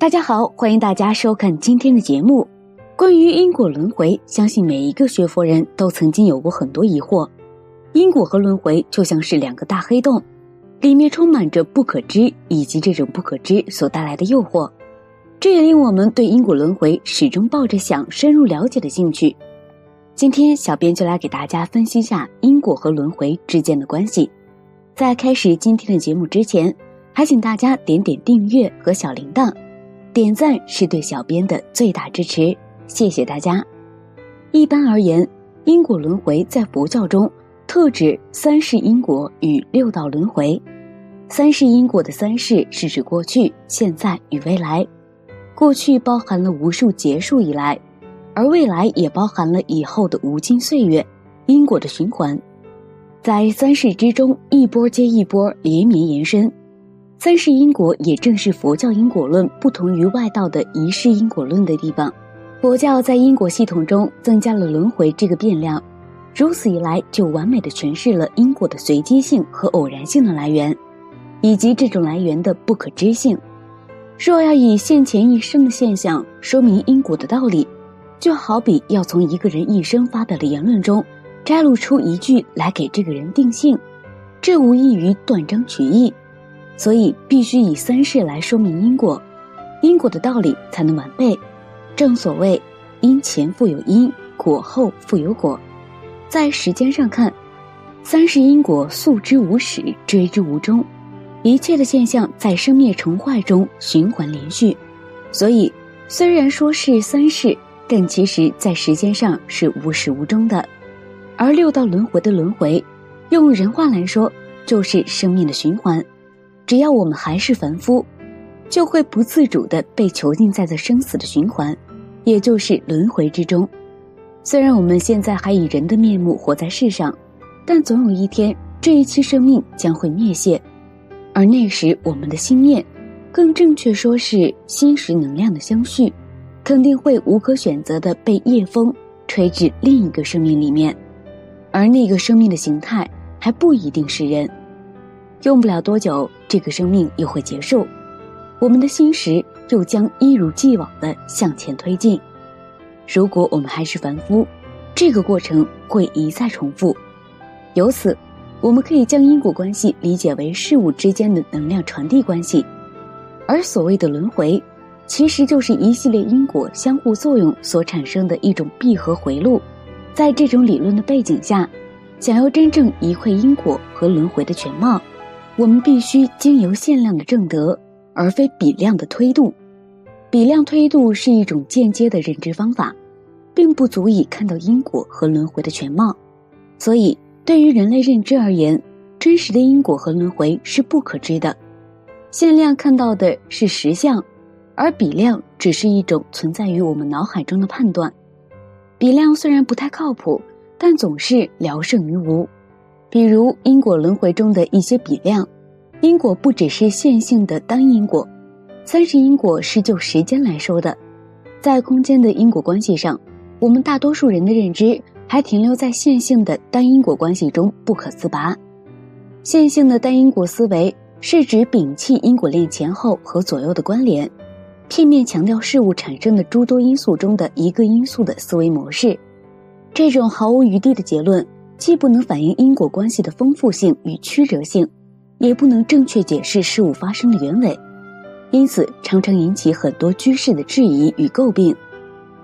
大家好，欢迎大家收看今天的节目。关于因果轮回，相信每一个学佛人都曾经有过很多疑惑。因果和轮回就像是两个大黑洞，里面充满着不可知，以及这种不可知所带来的诱惑。这也令我们对因果轮回始终抱着想深入了解的兴趣。今天，小编就来给大家分析一下因果和轮回之间的关系。在开始今天的节目之前，还请大家点点订阅和小铃铛。点赞是对小编的最大支持，谢谢大家。一般而言，因果轮回在佛教中特指三世因果与六道轮回。三世因果的三世是指过去、现在与未来。过去包含了无数结束以来，而未来也包含了以后的无尽岁月，因果的循环。在三世之中，一波接一波，连绵延伸。三世因果也正是佛教因果论不同于外道的一世因果论的地方。佛教在因果系统中增加了轮回这个变量，如此一来就完美的诠释了因果的随机性和偶然性的来源，以及这种来源的不可知性。若要以现前一生的现象说明因果的道理，就好比要从一个人一生发表的言论中摘录出一句来给这个人定性，这无异于断章取义。所以必须以三世来说明因果，因果的道理才能完备。正所谓因前复有因，果后复有果。在时间上看，三世因果溯之无始，追之无终，一切的现象在生灭成坏中循环连续。所以虽然说是三世，但其实在时间上是无始无终的。而六道轮回的轮回，用人话来说，就是生命的循环。只要我们还是凡夫，就会不自主的被囚禁在这生死的循环，也就是轮回之中。虽然我们现在还以人的面目活在世上，但总有一天这一期生命将会灭谢，而那时我们的心念，更正确说是心识能量的相续，肯定会无可选择的被夜风吹至另一个生命里面，而那个生命的形态还不一定是人。用不了多久，这个生命又会结束，我们的心识又将一如既往的向前推进。如果我们还是凡夫，这个过程会一再重复。由此，我们可以将因果关系理解为事物之间的能量传递关系，而所谓的轮回，其实就是一系列因果相互作用所产生的一种闭合回路。在这种理论的背景下，想要真正一窥因果和轮回的全貌。我们必须经由限量的正德，而非比量的推度。比量推度是一种间接的认知方法，并不足以看到因果和轮回的全貌。所以，对于人类认知而言，真实的因果和轮回是不可知的。限量看到的是实相，而比量只是一种存在于我们脑海中的判断。比量虽然不太靠谱，但总是聊胜于无。比如因果轮回中的一些比量，因果不只是线性的单因果，三世因果是就时间来说的，在空间的因果关系上，我们大多数人的认知还停留在线性的单因果关系中不可自拔。线性的单因果思维是指摒弃因果链前后和左右的关联，片面强调事物产生的诸多因素中的一个因素的思维模式，这种毫无余地的结论。既不能反映因果关系的丰富性与曲折性，也不能正确解释事物发生的原委，因此常常引起很多居士的质疑与诟病，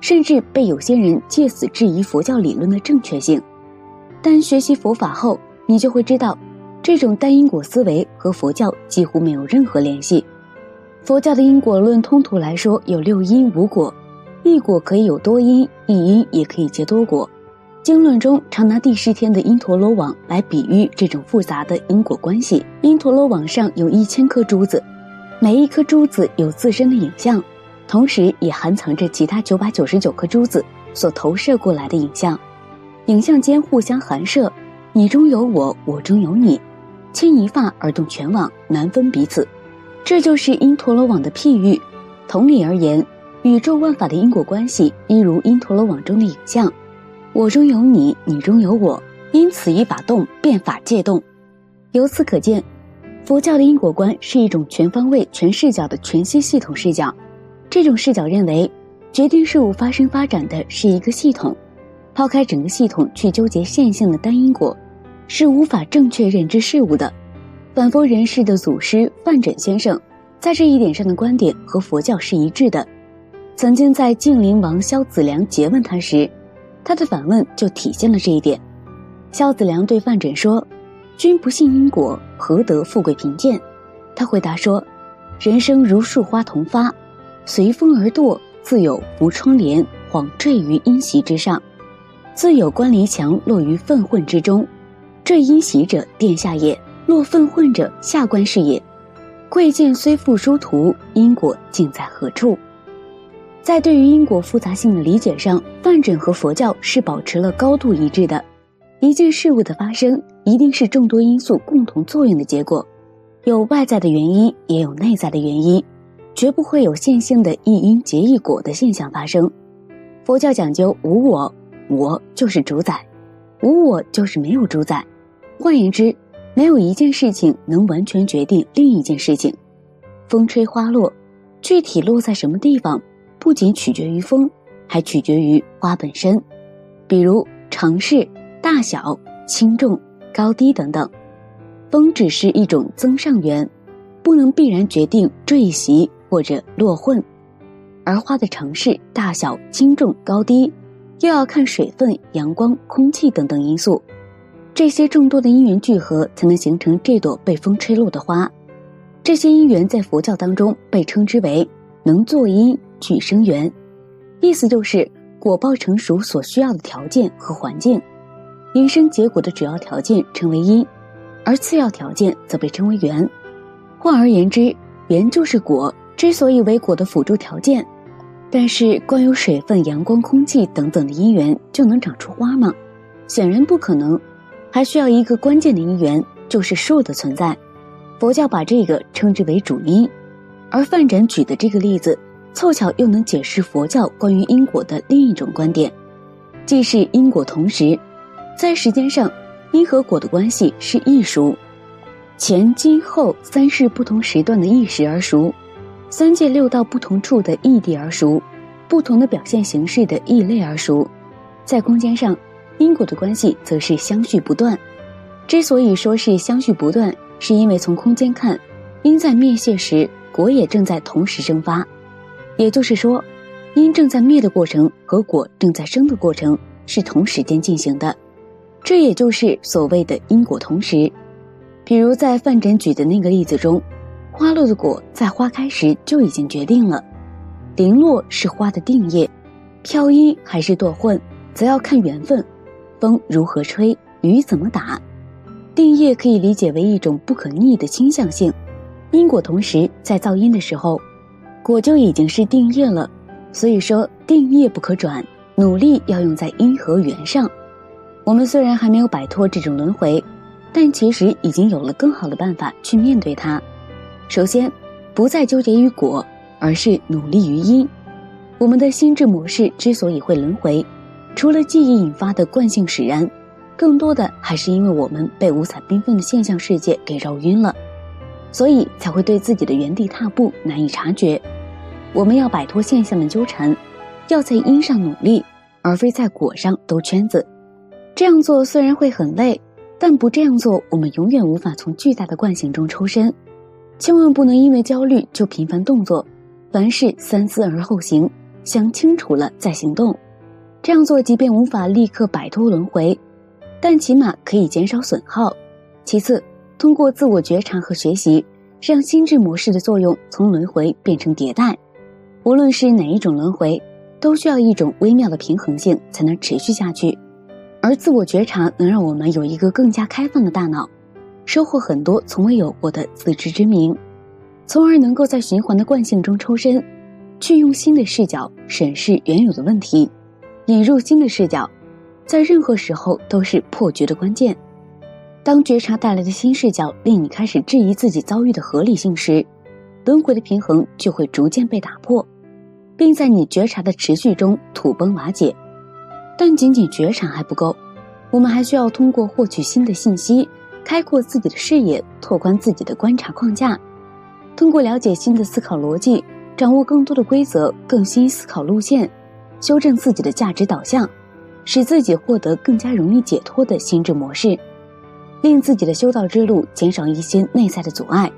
甚至被有些人借此质疑佛教理论的正确性。但学习佛法后，你就会知道，这种单因果思维和佛教几乎没有任何联系。佛教的因果论通途来说有六因无果，一果可以有多因，一因也可以结多果。经论中常拿第十天的因陀罗网来比喻这种复杂的因果关系。因陀罗网上有一千颗珠子，每一颗珠子有自身的影像，同时也含藏着其他九百九十九颗珠子所投射过来的影像。影像间互相含摄，你中有我，我中有你，牵一发而动全网，难分彼此。这就是因陀罗网的譬喻。同理而言，宇宙万法的因果关系，一如因陀罗网中的影像。我中有你，你中有我，因此一法动，变法界动。由此可见，佛教的因果观是一种全方位、全视角的全息系统视角，这种视角认为，决定事物发生发展的是一个系统，抛开整个系统去纠结线性的单因果，是无法正确认知事物的。反佛人士的祖师范缜先生，在这一点上的观点和佛教是一致的。曾经在晋灵王萧子良诘问他时，他的反问就体现了这一点。萧子良对范缜说：“君不信因果，何得富贵贫贱？”他回答说：“人生如树花同发，随风而堕，自有浮窗帘，晃坠于阴席之上；自有关篱墙，落于粪混之中。坠阴席者，殿下也。”落粪混者，下官是也。贵贱虽复殊途，因果竟在何处？在对于因果复杂性的理解上，范缜和佛教是保持了高度一致的。一件事物的发生，一定是众多因素共同作用的结果，有外在的原因，也有内在的原因，绝不会有线性的一因结一果的现象发生。佛教讲究无我，我就是主宰；无我就是没有主宰。换言之，没有一件事情能完全决定另一件事情，风吹花落，具体落在什么地方，不仅取决于风，还取决于花本身。比如城市大小、轻重、高低等等，风只是一种增上缘，不能必然决定坠袭或者落混，而花的城市大小、轻重、高低，又要看水分、阳光、空气等等因素。这些众多的因缘聚合，才能形成这朵被风吹落的花。这些因缘在佛教当中被称之为“能作因具生缘”，意思就是果报成熟所需要的条件和环境，因生结果的主要条件称为因，而次要条件则被称为缘。换而言之，缘就是果，之所以为果的辅助条件。但是，光有水分、阳光、空气等等的因缘就能长出花吗？显然不可能。还需要一个关键的因缘，就是树的存在。佛教把这个称之为主因，而范缜举的这个例子，凑巧又能解释佛教关于因果的另一种观点，既是因果同时，在时间上，因和果的关系是异熟，前、今、后三世不同时段的异时而熟，三界六道不同处的异地而熟，不同的表现形式的异类而熟，在空间上。因果的关系则是相续不断。之所以说是相续不断，是因为从空间看，因在灭谢时，果也正在同时生发。也就是说，因正在灭的过程和果正在生的过程是同时间进行的。这也就是所谓的因果同时。比如在范缜举的那个例子中，花落的果在花开时就已经决定了，零落是花的定业，飘阴还是堕混，则要看缘分。风如何吹，雨怎么打？定业可以理解为一种不可逆的倾向性。因果同时在造因的时候，果就已经是定业了。所以说定业不可转，努力要用在因和缘上。我们虽然还没有摆脱这种轮回，但其实已经有了更好的办法去面对它。首先，不再纠结于果，而是努力于因。我们的心智模式之所以会轮回。除了记忆引发的惯性使然，更多的还是因为我们被五彩缤纷的现象世界给绕晕了，所以才会对自己的原地踏步难以察觉。我们要摆脱现象的纠缠，要在因上努力，而非在果上兜圈子。这样做虽然会很累，但不这样做，我们永远无法从巨大的惯性中抽身。千万不能因为焦虑就频繁动作，凡事三思而后行，想清楚了再行动。这样做，即便无法立刻摆脱轮回，但起码可以减少损耗。其次，通过自我觉察和学习，让心智模式的作用从轮回变成迭代。无论是哪一种轮回，都需要一种微妙的平衡性才能持续下去。而自我觉察能让我们有一个更加开放的大脑，收获很多从未有过的自知之明，从而能够在循环的惯性中抽身，去用新的视角审视原有的问题。引入新的视角，在任何时候都是破局的关键。当觉察带来的新视角令你开始质疑自己遭遇的合理性时，轮回的平衡就会逐渐被打破，并在你觉察的持续中土崩瓦解。但仅仅觉察还不够，我们还需要通过获取新的信息，开阔自己的视野，拓宽自己的观察框架。通过了解新的思考逻辑，掌握更多的规则，更新思考路线，修正自己的价值导向，使自己获得更加容易解脱的心智模式，令自己的修道之路减少一些内在的阻碍。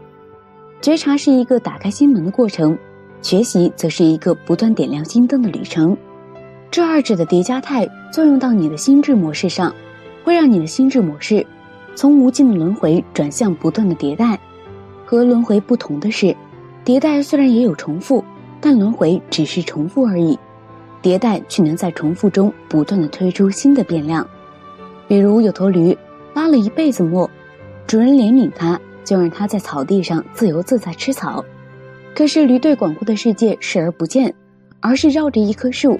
觉察是一个打开心门的过程，学习则是一个不断点亮心灯的旅程。这二者的叠加态作用到你的心智模式上，会让你的心智模式从无尽的轮回转向不断的迭代。和轮回不同的是。迭代虽然也有重复，但轮回只是重复而已。迭代却能在重复中不断的推出新的变量。比如有头驴拉了一辈子磨，主人怜悯它，就让它在草地上自由自在吃草。可是驴对广阔的世界视而不见，而是绕着一棵树，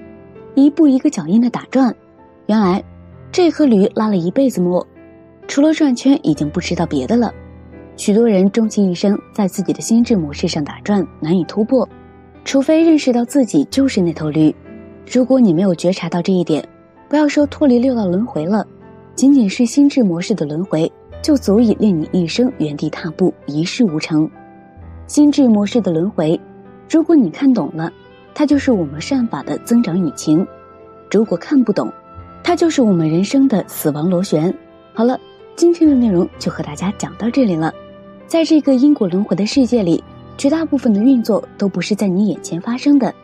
一步一个脚印的打转。原来，这棵驴拉了一辈子磨，除了转圈，已经不知道别的了。许多人终其一生在自己的心智模式上打转，难以突破，除非认识到自己就是那头驴。如果你没有觉察到这一点，不要说脱离六道轮回了，仅仅是心智模式的轮回，就足以令你一生原地踏步，一事无成。心智模式的轮回，如果你看懂了，它就是我们善法的增长引擎；如果看不懂，它就是我们人生的死亡螺旋。好了，今天的内容就和大家讲到这里了。在这个因果轮回的世界里，绝大部分的运作都不是在你眼前发生的，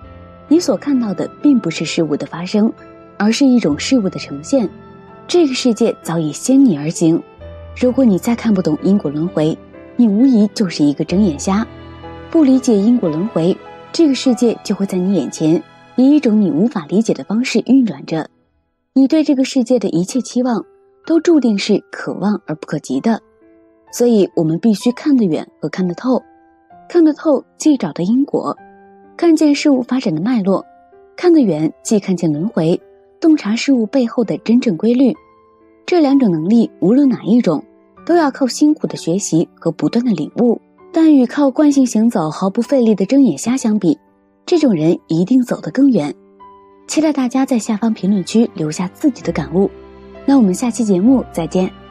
你所看到的并不是事物的发生，而是一种事物的呈现。这个世界早已先你而行。如果你再看不懂因果轮回，你无疑就是一个睁眼瞎。不理解因果轮回，这个世界就会在你眼前以一种你无法理解的方式运转着。你对这个世界的一切期望，都注定是可望而不可及的。所以我们必须看得远和看得透，看得透既找到因果，看见事物发展的脉络；看得远既看见轮回，洞察事物背后的真正规律。这两种能力，无论哪一种，都要靠辛苦的学习和不断的领悟。但与靠惯性行走毫不费力的睁眼瞎相比，这种人一定走得更远。期待大家在下方评论区留下自己的感悟。那我们下期节目再见。